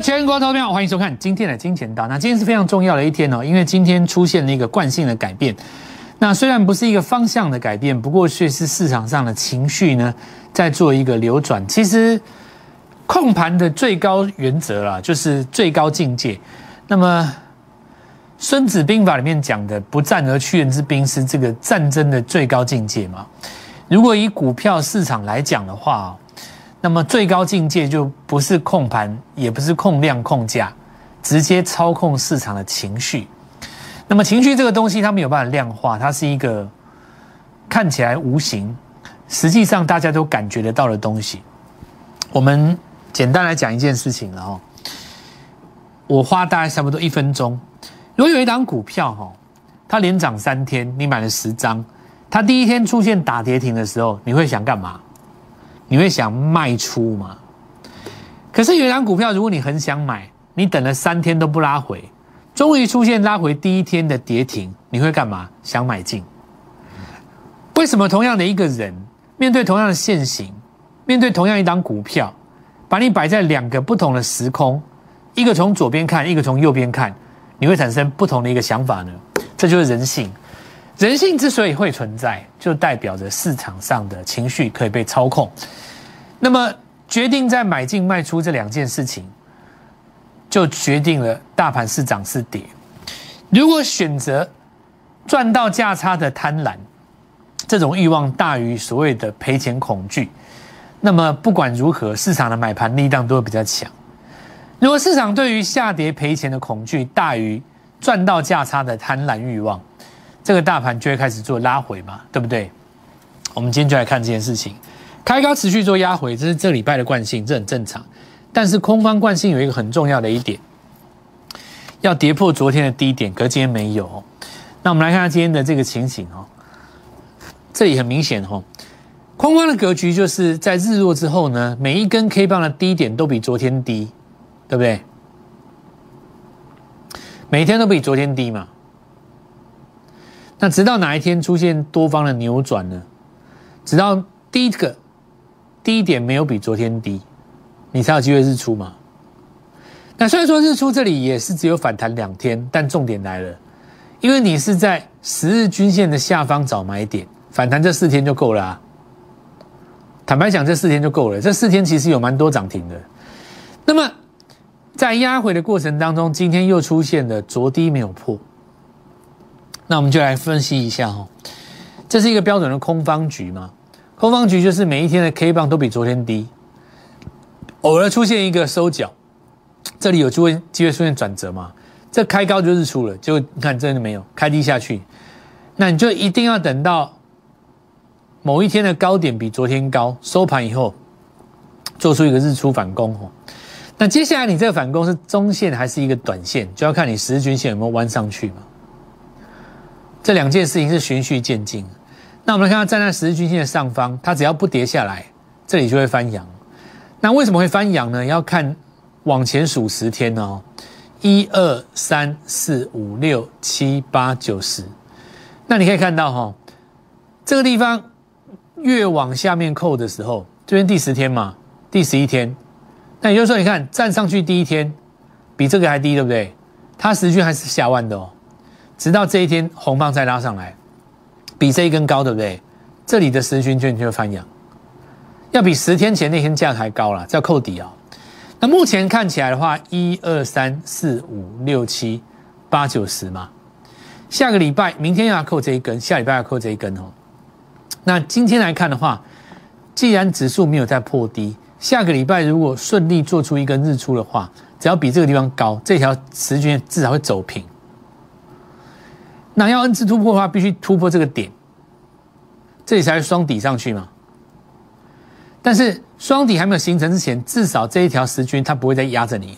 全国投票，欢迎收看今天的金钱道。那今天是非常重要的一天哦，因为今天出现了一个惯性的改变。那虽然不是一个方向的改变，不过却是市场上的情绪呢在做一个流转。其实控盘的最高原则啦，就是最高境界。那么《孙子兵法》里面讲的“不战而屈人之兵”是这个战争的最高境界嘛？如果以股票市场来讲的话，那么最高境界就不是控盘，也不是控量控价，直接操控市场的情绪。那么情绪这个东西，它没有办法量化，它是一个看起来无形，实际上大家都感觉得到的东西。我们简单来讲一件事情了哦，我花大概差不多一分钟。如果有一档股票哈，它连涨三天，你买了十张，它第一天出现打跌停的时候，你会想干嘛？你会想卖出吗？可是有一档股票，如果你很想买，你等了三天都不拉回。终于出现拉回第一天的跌停，你会干嘛？想买进？为什么同样的一个人，面对同样的现形，面对同样一档股票，把你摆在两个不同的时空，一个从左边看，一个从右边看，你会产生不同的一个想法呢？这就是人性。人性之所以会存在，就代表着市场上的情绪可以被操控。那么，决定在买进卖出这两件事情。就决定了大盘是涨是跌。如果选择赚到价差的贪婪，这种欲望大于所谓的赔钱恐惧，那么不管如何，市场的买盘力量都会比较强。如果市场对于下跌赔钱的恐惧大于赚到价差的贪婪欲望，这个大盘就会开始做拉回嘛，对不对？我们今天就来看这件事情，开高持续做压回，这是这礼拜的惯性，这很正常。但是空方惯性有一个很重要的一点，要跌破昨天的低点，可今天没有。那我们来看看今天的这个情形哦，这里很明显哦，空方的格局就是在日落之后呢，每一根 K 棒的低点都比昨天低，对不对？每天都比昨天低嘛。那直到哪一天出现多方的扭转呢？直到第一个低点没有比昨天低。你才有机会日出嘛？那虽然说日出这里也是只有反弹两天，但重点来了，因为你是在十日均线的下方找买点，反弹这四天就够了啊。坦白讲，这四天就够了。这四天其实有蛮多涨停的。那么在压回的过程当中，今天又出现了昨低没有破，那我们就来分析一下哈。这是一个标准的空方局嘛？空方局就是每一天的 K 棒都比昨天低。偶尔出现一个收脚，这里有机会机会出现转折嘛？这开高就日出了，就你看真的没有开低下去，那你就一定要等到某一天的高点比昨天高，收盘以后做出一个日出反攻哦。那接下来你这个反攻是中线还是一个短线，就要看你十日均线有没有弯上去嘛。这两件事情是循序渐进。那我们来看，站在十日均线的上方，它只要不跌下来，这里就会翻阳。那为什么会翻阳呢？要看往前数十天哦，一二三四五六七八九十。那你可以看到哈，这个地方越往下面扣的时候，这边第十天嘛，第十一天。那也就是说，你看站上去第一天比这个还低，对不对？它时均还是下万的哦，直到这一天红棒再拉上来，比这一根高，对不对？这里的时均就就会翻阳。要比十天前那天价还高了，叫扣底啊。那目前看起来的话，一二三四五六七八九十嘛。下个礼拜明天要扣这一根，下礼拜要扣这一根哦。那今天来看的话，既然指数没有再破低，下个礼拜如果顺利做出一根日出的话，只要比这个地方高，这条十均至少会走平。那要 N 字突破的话，必须突破这个点，这里才是双底上去嘛。但是双底还没有形成之前，至少这一条十均它不会再压着你。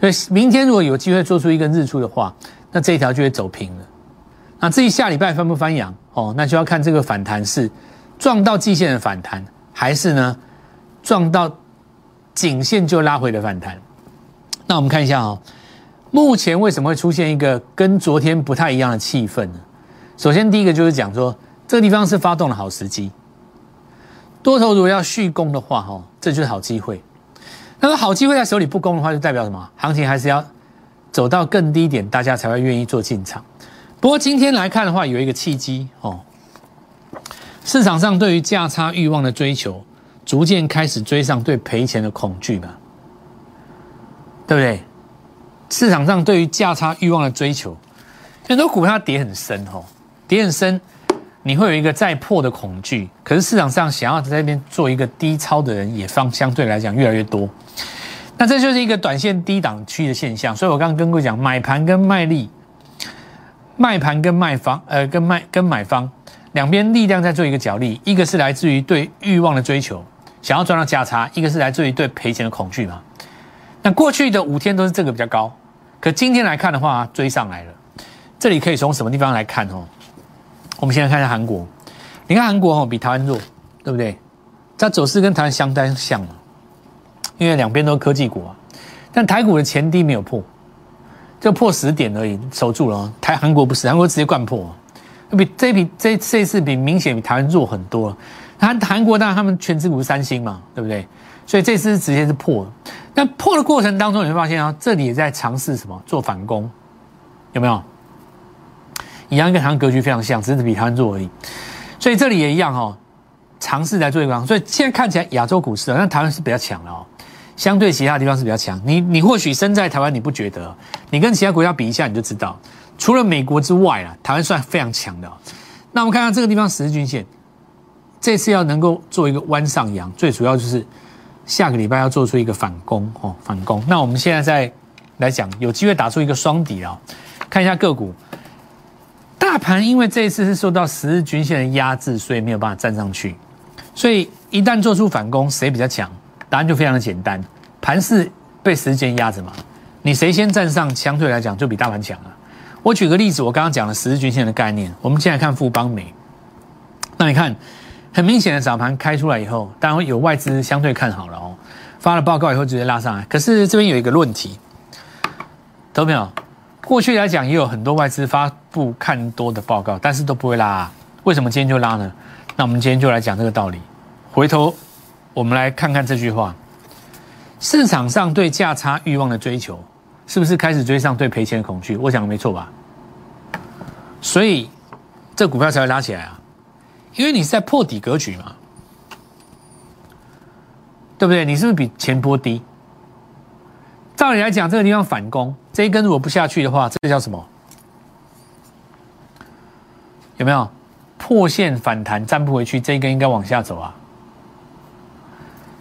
所以明天如果有机会做出一个日出的话，那这一条就会走平了。那至于下礼拜翻不翻阳哦，那就要看这个反弹是撞到季线的反弹，还是呢撞到颈线就拉回的反弹。那我们看一下哦，目前为什么会出现一个跟昨天不太一样的气氛呢？首先第一个就是讲说，这个地方是发动的好时机。多头如果要续攻的话，哈，这就是好机会。那么好机会在手里不攻的话，就代表什么？行情还是要走到更低点，大家才会愿意做进场。不过今天来看的话，有一个契机哦，市场上对于价差欲望的追求，逐渐开始追上对赔钱的恐惧吧，对不对？市场上对于价差欲望的追求，很多股票跌很深哦，跌很深。你会有一个再破的恐惧，可是市场上想要在那边做一个低超的人也方相对来讲越来越多，那这就是一个短线低档区的现象。所以我刚刚跟各位讲，买盘跟卖力，卖盘跟卖方，呃，跟卖跟买方两边力量在做一个角力，一个是来自于对欲望的追求，想要赚到价差；一个是来自于对赔钱的恐惧嘛。那过去的五天都是这个比较高，可今天来看的话，追上来了。这里可以从什么地方来看哦？我们先来看一下韩国，你看韩国哦比台湾弱，对不对？它走势跟台湾相当像，因为两边都是科技股啊。但台股的前低没有破，就破十点而已，守住了。台韩国不是，韩国直接灌破，比这比这这次比明显比台湾弱很多。韩韩国当然他们全职股是三星嘛，对不对？所以这次直接是破了。但破的过程当中，你会发现啊，这里也在尝试什么做反攻，有没有？一样跟台湾格局非常像，只是比台湾弱而已。所以这里也一样哈，尝试来做一个。所以现在看起来亚洲股市啊，那台湾是比较强的哦，相对其他地方是比较强。你你或许身在台湾你不觉得，你跟其他国家比一下你就知道，除了美国之外啊，台湾算非常强的。那我们看看这个地方十日均线，这次要能够做一个弯上扬，最主要就是下个礼拜要做出一个反攻哦，反攻。那我们现在再来讲，有机会打出一个双底啊，看一下个股。大盘因为这一次是受到十日均线的压制，所以没有办法站上去。所以一旦做出反攻，谁比较强？答案就非常的简单，盘势被时间压着嘛。你谁先站上，相对来讲就比大盘强了。我举个例子，我刚刚讲了十日均线的概念，我们现在看富邦美。那你看，很明显的早盘开出来以后，当然有外资相对看好了哦，发了报告以后直接拉上来。可是这边有一个问题，懂没有？过去来讲也有很多外资发布看多的报告，但是都不会拉。为什么今天就拉呢？那我们今天就来讲这个道理。回头我们来看看这句话：市场上对价差欲望的追求，是不是开始追上对赔钱的恐惧？我讲的没错吧？所以这股票才会拉起来啊，因为你是在破底格局嘛，对不对？你是不是比前波低？照理来讲，这个地方反攻这一根如果不下去的话，这个叫什么？有没有破线反弹站不回去？这一根应该往下走啊，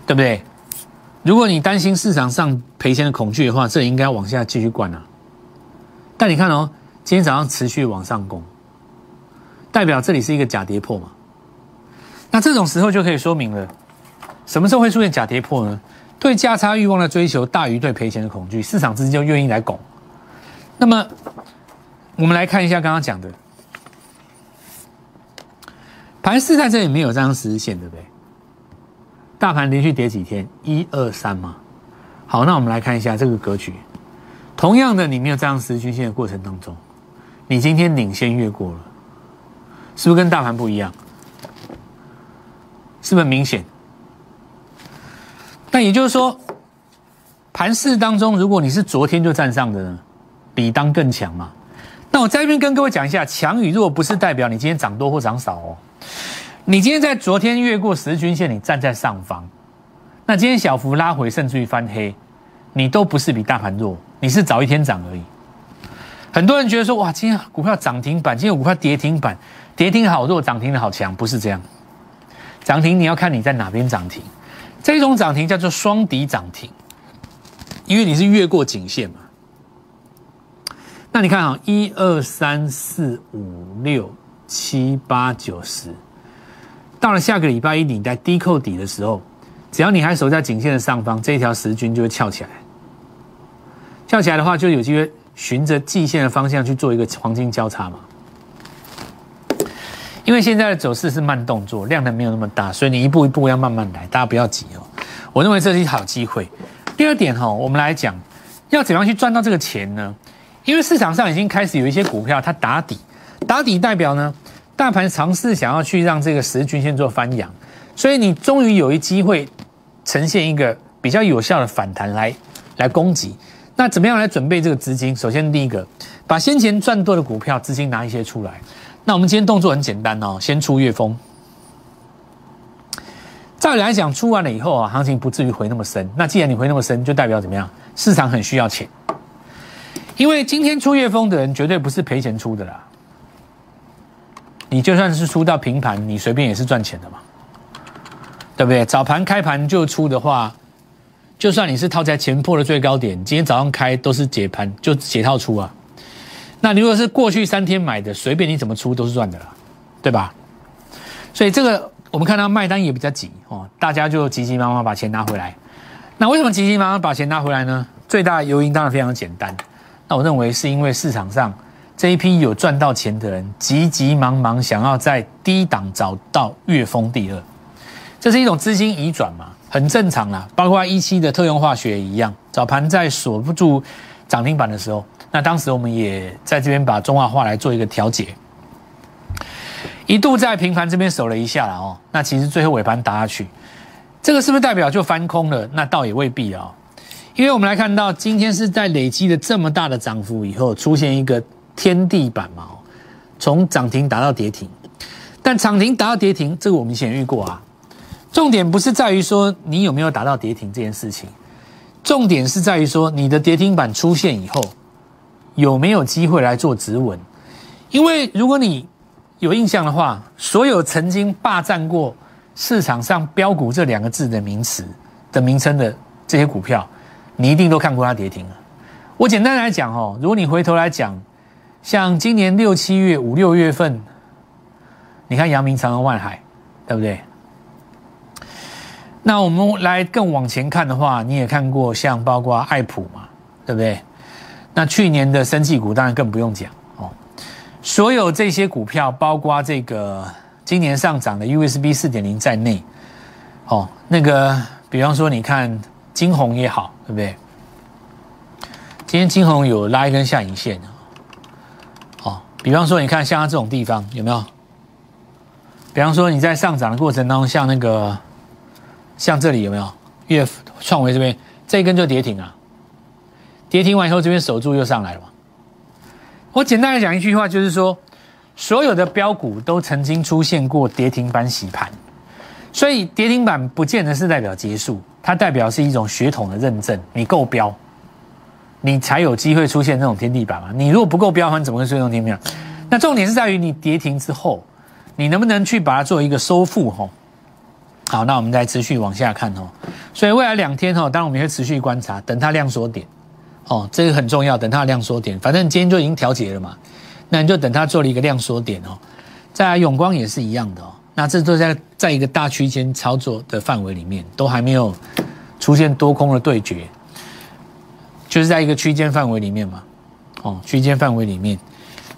对不对？如果你担心市场上赔钱的恐惧的话，这应该往下继续灌啊。但你看哦，今天早上持续往上攻，代表这里是一个假跌破嘛？那这种时候就可以说明了，什么时候会出现假跌破呢？对价差欲望的追求大于对赔钱的恐惧，市场资金就愿意来拱。那么，我们来看一下刚刚讲的盘势在这里没有这张十日线，对不对？大盘连续跌几天？一二三嘛。好，那我们来看一下这个格局。同样的，你没有这样十日均线的过程当中，你今天领先越过了，是不是跟大盘不一样？是不是明显？那也就是说，盘市当中，如果你是昨天就站上的，呢，比当更强嘛。那我在这边跟各位讲一下，强与弱不是代表你今天涨多或涨少哦。你今天在昨天越过十均线，你站在上方，那今天小幅拉回甚至于翻黑，你都不是比大盘弱，你是早一天涨而已。很多人觉得说，哇，今天股票涨停板，今天股票跌停板，跌停好弱，涨停的好强，不是这样。涨停你要看你在哪边涨停。这种涨停叫做双底涨停，因为你是越过颈线嘛。那你看啊，一二三四五六七八九十，到了下个礼拜一你在低扣底的时候，只要你还守在颈线的上方，这一条十均就会翘起来。翘起来的话，就有机会循着季线的方向去做一个黄金交叉嘛。因为现在的走势是慢动作，量能没有那么大，所以你一步一步要慢慢来，大家不要急哦。我认为这是一好机会。第二点哈，我们来讲要怎样去赚到这个钱呢？因为市场上已经开始有一些股票它打底，打底代表呢，大盘尝试想要去让这个十日均线做翻扬，所以你终于有一机会呈现一个比较有效的反弹来来攻击。那怎么样来准备这个资金？首先第一个，把先前赚多的股票资金拿一些出来。那我们今天动作很简单哦，先出月峰。照理来讲，出完了以后啊，行情不至于回那么深。那既然你回那么深，就代表怎么样？市场很需要钱。因为今天出月峰的人绝对不是赔钱出的啦。你就算是出到平盘，你随便也是赚钱的嘛，对不对？早盘开盘就出的话，就算你是套在前破的最高点，今天早上开都是解盘就解套出啊。那如果是过去三天买的，随便你怎么出都是赚的啦，对吧？所以这个我们看到卖单也比较急哦，大家就急急忙忙把钱拿回来。那为什么急急忙忙把钱拿回来呢？最大的诱因当然非常简单，那我认为是因为市场上。这一批有赚到钱的人，急急忙忙想要在低档找到月峰第二，这是一种资金移转嘛，很正常啦。包括一期的特用化学一样，早盘在锁不住涨停板的时候，那当时我们也在这边把中华化来做一个调节，一度在平盘这边守了一下了哦。那其实最后尾盘打下去，这个是不是代表就翻空了？那倒也未必哦，因为我们来看到今天是在累积了这么大的涨幅以后，出现一个。天地板嘛，从涨停达到跌停，但涨停达到跌停，这个我们以前遇过啊。重点不是在于说你有没有达到跌停这件事情，重点是在于说你的跌停板出现以后，有没有机会来做止稳。因为如果你有印象的话，所有曾经霸占过市场上标股这两个字的名词的名称的这些股票，你一定都看过它跌停了。我简单来讲哦，如果你回头来讲。像今年六七月、五六月份，你看阳明、长安、万海，对不对？那我们来更往前看的话，你也看过像包括爱普嘛，对不对？那去年的生技股当然更不用讲哦。所有这些股票，包括这个今年上涨的 USB 四点零在内，哦，那个比方说你看金红也好，对不对？今天金红有拉一根下影线。哦比方说，你看像它这种地方有没有？比方说你在上涨的过程当中，像那个，像这里有没有？月创维这边这一根就跌停啊，跌停完以后这边守住又上来了。我简单的讲一句话，就是说，所有的标股都曾经出现过跌停板洗盘，所以跌停板不见得是代表结束，它代表是一种血统的认证，你够标。你才有机会出现这种天地板嘛？你如果不够标，你怎么会出现天地板？那重点是在于你跌停之后，你能不能去把它做一个收复？吼，好，那我们再持续往下看哦。所以未来两天哦，当然我们会持续观察，等它量缩点，哦，这个很重要。等它的量缩点，反正今天就已经调节了嘛，那你就等它做了一个量缩点哦。在永光也是一样的哦，那这都在在一个大区间操作的范围里面，都还没有出现多空的对决。就是在一个区间范围里面嘛，哦，区间范围里面，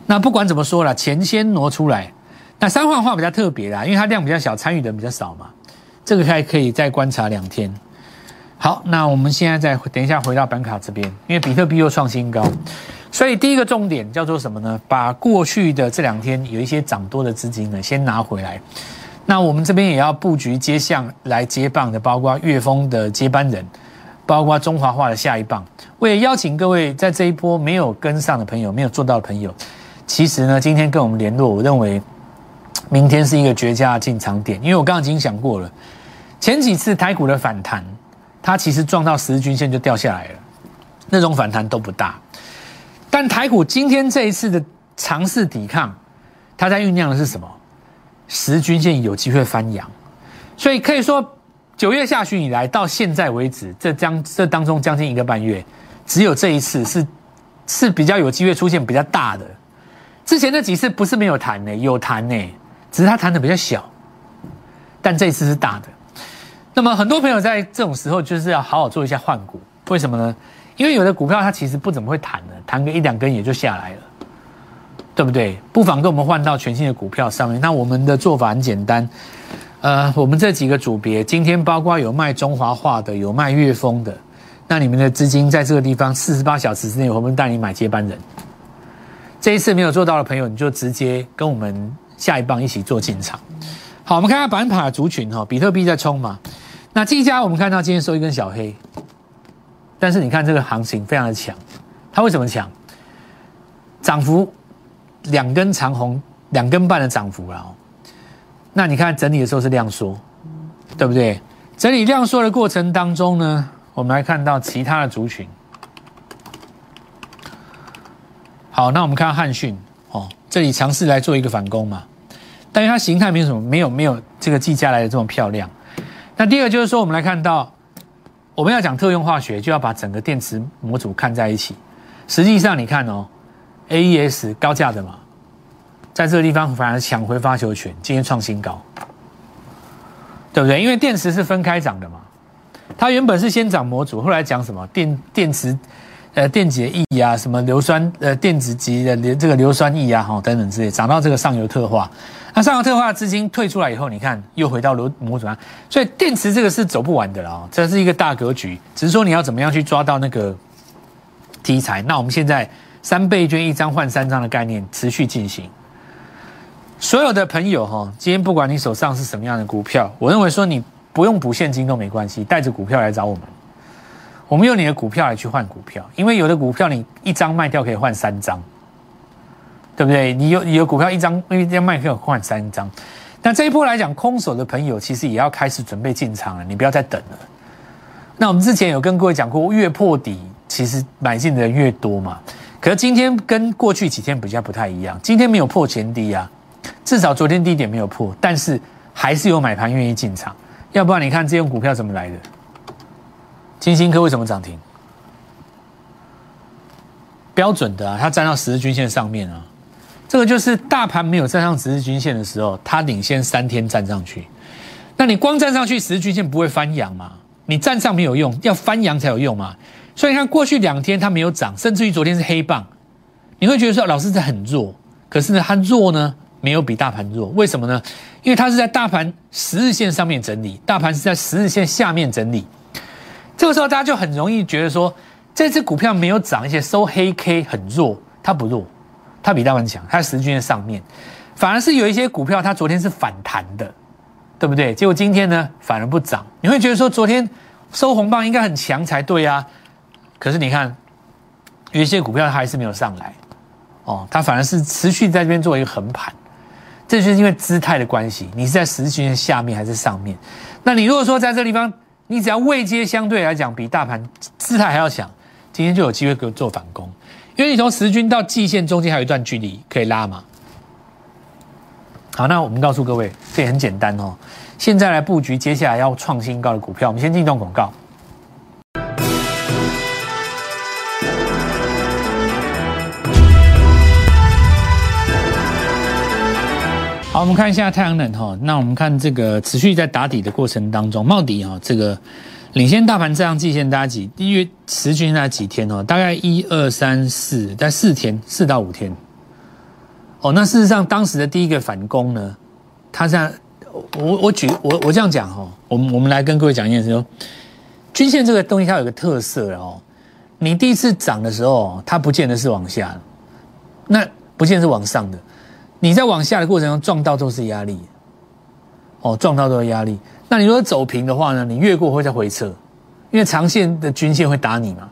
那不管怎么说了，钱先挪出来。那三环化比较特别啦，因为它量比较小，参与的人比较少嘛，这个还可以再观察两天。好，那我们现在再等一下回到板卡这边，因为比特币又创新高，所以第一个重点叫做什么呢？把过去的这两天有一些涨多的资金呢，先拿回来。那我们这边也要布局接项来接棒的，包括岳峰的接班人。包括中华化的下一棒，为了邀请各位在这一波没有跟上的朋友、没有做到的朋友，其实呢，今天跟我们联络，我认为明天是一个绝佳的进场点，因为我刚刚已经讲过了，前几次台股的反弹，它其实撞到十日均线就掉下来了，那种反弹都不大，但台股今天这一次的尝试抵抗，它在酝酿的是什么？十日均线有机会翻阳，所以可以说。九月下旬以来到现在为止，这将这当中将近一个半月，只有这一次是是比较有机会出现比较大的。之前那几次不是没有弹呢，有弹呢，只是它弹的比较小。但这一次是大的。那么很多朋友在这种时候就是要好好做一下换股，为什么呢？因为有的股票它其实不怎么会弹的，弹个一两根也就下来了，对不对？不妨跟我们换到全新的股票上面。那我们的做法很简单。呃，我们这几个组别，今天包括有卖中华化的，有卖粤丰的，那你们的资金在这个地方四十八小时之内，我们带你买接班人。这一次没有做到的朋友，你就直接跟我们下一棒一起做进场。好，我们看下板卡族群哈，比特币在冲嘛，那技嘉我们看到今天收一根小黑，但是你看这个行情非常的强，它为什么强？涨幅两根长红，两根半的涨幅了。那你看整理的时候是量缩，对不对？整理量缩的过程当中呢，我们来看到其他的族群。好，那我们看汉讯哦，这里尝试来做一个反攻嘛，但是它形态没有什么，没有没有这个技嘉来的这么漂亮。那第二就是说，我们来看到，我们要讲特用化学，就要把整个电池模组看在一起。实际上，你看哦，AES 高价的嘛，在这个地方反而抢回发球权，今天创新高，对不对？因为电池是分开涨的嘛，它原本是先涨模组，后来讲什么电电池，呃，电解液啊，什么硫酸，呃，电子级的硫这个硫酸液啊，哈，等等之类，涨到这个上游特化。那上游特化资金退出来以后，你看又回到模模组上，所以电池这个是走不完的了，这是一个大格局，只是说你要怎么样去抓到那个题材。那我们现在三倍券一张换三张的概念持续进行。所有的朋友哈，今天不管你手上是什么样的股票，我认为说你不用补现金都没关系，带着股票来找我们，我们用你的股票来去换股票，因为有的股票你一张卖掉可以换三张。对不对？你有你有股票一张，一张卖票换三张。那这一波来讲，空手的朋友其实也要开始准备进场了，你不要再等了。那我们之前有跟各位讲过，越破底，其实买进的人越多嘛。可是今天跟过去几天比较不太一样，今天没有破前低啊，至少昨天低点没有破，但是还是有买盘愿意进场。要不然你看这种股票怎么来的？金星科为什么涨停？标准的啊，它站到十日均线上面啊。这个就是大盘没有站上十日均线的时候，它领先三天站上去。那你光站上去十日均线不会翻阳嘛？你站上没有用，要翻阳才有用嘛。所以你看过去两天它没有涨，甚至于昨天是黑棒，你会觉得说老师这很弱。可是呢，它弱呢没有比大盘弱，为什么呢？因为它是在大盘十日线上面整理，大盘是在十日线下面整理。这个时候大家就很容易觉得说，这只股票没有涨，而且收黑 K 很弱，它不弱。它比大盘强，它在十均线上面，反而是有一些股票，它昨天是反弹的，对不对？结果今天呢，反而不涨。你会觉得说，昨天收红棒应该很强才对啊，可是你看，有一些股票它还是没有上来，哦，它反而是持续在这边做一个横盘，这就是因为姿态的关系。你是在十均线下面还是上面？那你如果说在这地方，你只要位阶相对来讲比大盘姿态还要强，今天就有机会给我做反攻。因为你从十均到季线中间还有一段距离可以拉嘛。好，那我们告诉各位，这也很简单哦。现在来布局接下来要创新高的股票，我们先进一段广告。好，我们看一下太阳能哈。那我们看这个持续在打底的过程当中，茂底哈这个。领先大盘这样季线大概几一月持续在几天哦？大概一二三四，在四天四到五天。哦，那事实上当时的第一个反攻呢，它这样，我我举我我这样讲哈，我们我们来跟各位讲一件事说，均线这个东西它有个特色哦，你第一次涨的时候，它不见得是往下，那不见得是往上的，你在往下的过程中撞到都是压力，哦，撞到都有压力。那你如果走平的话呢？你越过会再回撤，因为长线的均线会打你嘛，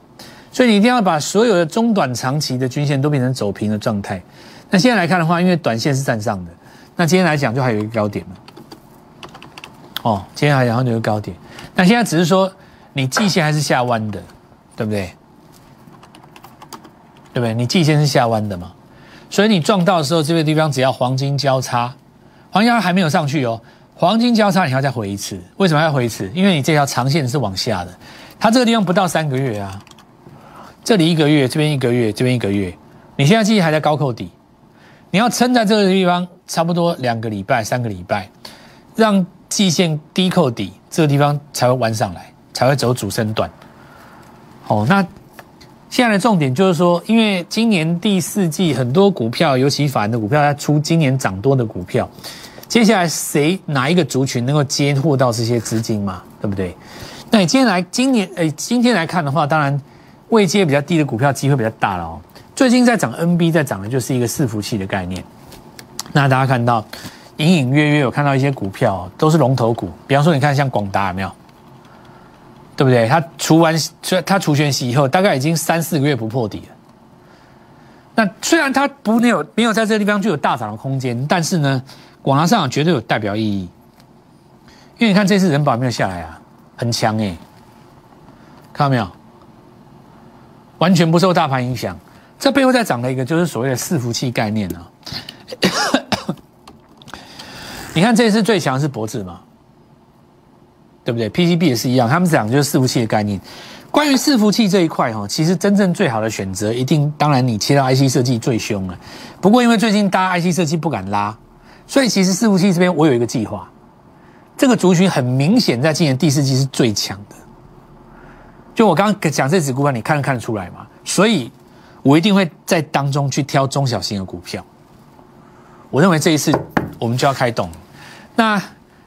所以你一定要把所有的中短长期的均线都变成走平的状态。那现在来看的话，因为短线是站上的，那今天来讲就还有一个高点嘛。哦，今天还然后有一个高点，那现在只是说你季线还是下弯的，对不对？对不对？你季线是下弯的嘛，所以你撞到的时候，这个地方只要黄金交叉，黄金交叉还没有上去哦。黄金交叉，你要再回一次，为什么要回一次？因为你这条长线是往下的，它这个地方不到三个月啊，这里一个月，这边一个月，这边一个月，你现在记忆还在高扣底，你要撑在这个地方差不多两个礼拜、三个礼拜，让季线低扣底，这个地方才会弯上来，才会走主升段。哦，那现在的重点就是说，因为今年第四季很多股票，尤其法人的股票，它出今年涨多的股票。接下来谁哪一个族群能够接获到这些资金嘛？对不对？那你今天来今年诶，今天来看的话，当然位阶比较低的股票机会比较大了哦。最近在涨 NB，在涨的就是一个伺服器的概念。那大家看到隐隐约约有看到一些股票都是龙头股，比方说你看像广达有没有？对不对？它除完除它除权息以后，大概已经三四个月不破底了。那虽然它不没有没有在这个地方具有大涨的空间，但是呢，广达上绝对有代表意义。因为你看这次人保没有下来啊，很强哎，看到没有？完全不受大盘影响。这背后在涨的一个就是所谓的伺服器概念啊。你看这次最强是博智嘛，对不对？PCB 也是一样，他们讲就是伺服器的概念。关于伺服器这一块哈，其实真正最好的选择，一定当然你切到 IC 设计最凶了。不过因为最近大家 IC 设计不敢拉，所以其实伺服器这边我有一个计划。这个族群很明显在今年第四季是最强的。就我刚刚讲这只股票，你看得看得出来吗？所以我一定会在当中去挑中小型的股票。我认为这一次我们就要开动。那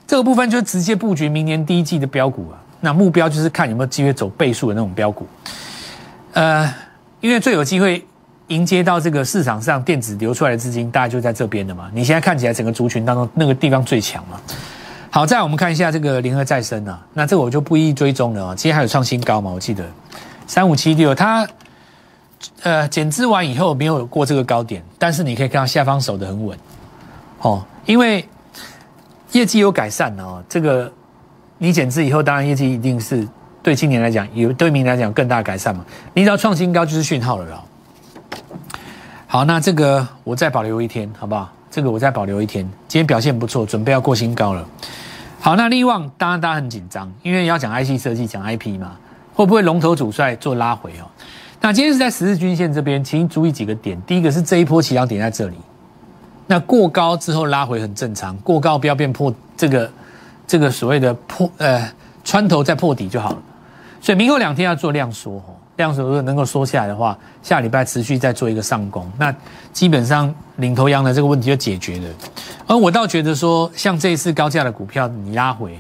这个部分就直接布局明年第一季的标股啊。那目标就是看有没有机会走倍数的那种标股，呃，因为最有机会迎接到这个市场上电子流出来的资金，大概就在这边的嘛。你现在看起来整个族群当中那个地方最强嘛。好，再我们看一下这个联合再生啊，那这个我就不一一追踪了啊。今天还有创新高嘛？我记得三五七六，它呃减资完以后没有过这个高点，但是你可以看到下方守得很稳哦，因为业绩有改善哦，这个。你减资以后，当然业绩一定是对今年来讲，有对明年来讲更大改善嘛。你只要创新高就是讯号了啦。好，那这个我再保留一天，好不好？这个我再保留一天。今天表现不错，准备要过新高了。好，那利旺当然大家很紧张，因为要讲 IC 设计，讲 IP 嘛，会不会龙头主帅做拉回哦？那今天是在十日均线这边，请注意几个点。第一个是这一波起涨点在这里，那过高之后拉回很正常，过高不要变破这个。这个所谓的破呃穿头再破底就好了，所以明后两天要做量缩哦，量缩如果能够缩下来的话，下礼拜持续再做一个上攻，那基本上领头羊的这个问题就解决了。而我倒觉得说，像这一次高价的股票你拉回，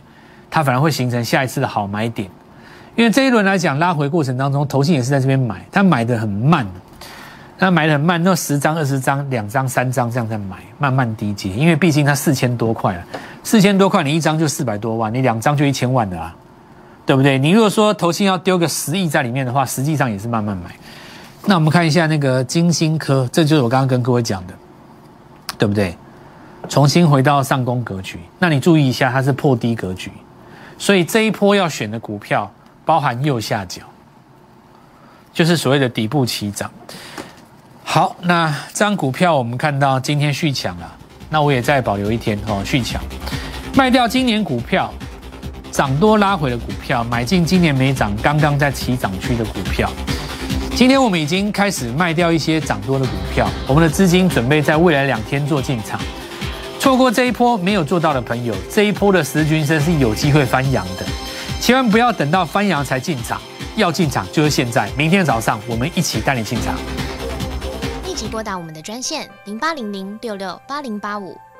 它反而会形成下一次的好买点，因为这一轮来讲拉回过程当中，投信也是在这边买，它买的很慢。那买的很慢，那十张、二十张、两张、三张这样在买，慢慢低接，因为毕竟它四千多块了，四千多块你一张就四百多万，你两张就一千万的啊，对不对？你如果说投信要丢个十亿在里面的话，实际上也是慢慢买。那我们看一下那个金星科，这就是我刚刚跟各位讲的，对不对？重新回到上攻格局，那你注意一下，它是破低格局，所以这一波要选的股票包含右下角，就是所谓的底部起涨。好，那这张股票我们看到今天续强了，那我也再保留一天哦，续强，卖掉今年股票涨多拉回的股票，买进今年没涨、刚刚在起涨区的股票。今天我们已经开始卖掉一些涨多的股票，我们的资金准备在未来两天做进场。错过这一波没有做到的朋友，这一波的十均升是有机会翻扬的，千万不要等到翻扬才进场，要进场就是现在，明天早上我们一起带你进场。立即拨打我们的专线零八零零六六八零八五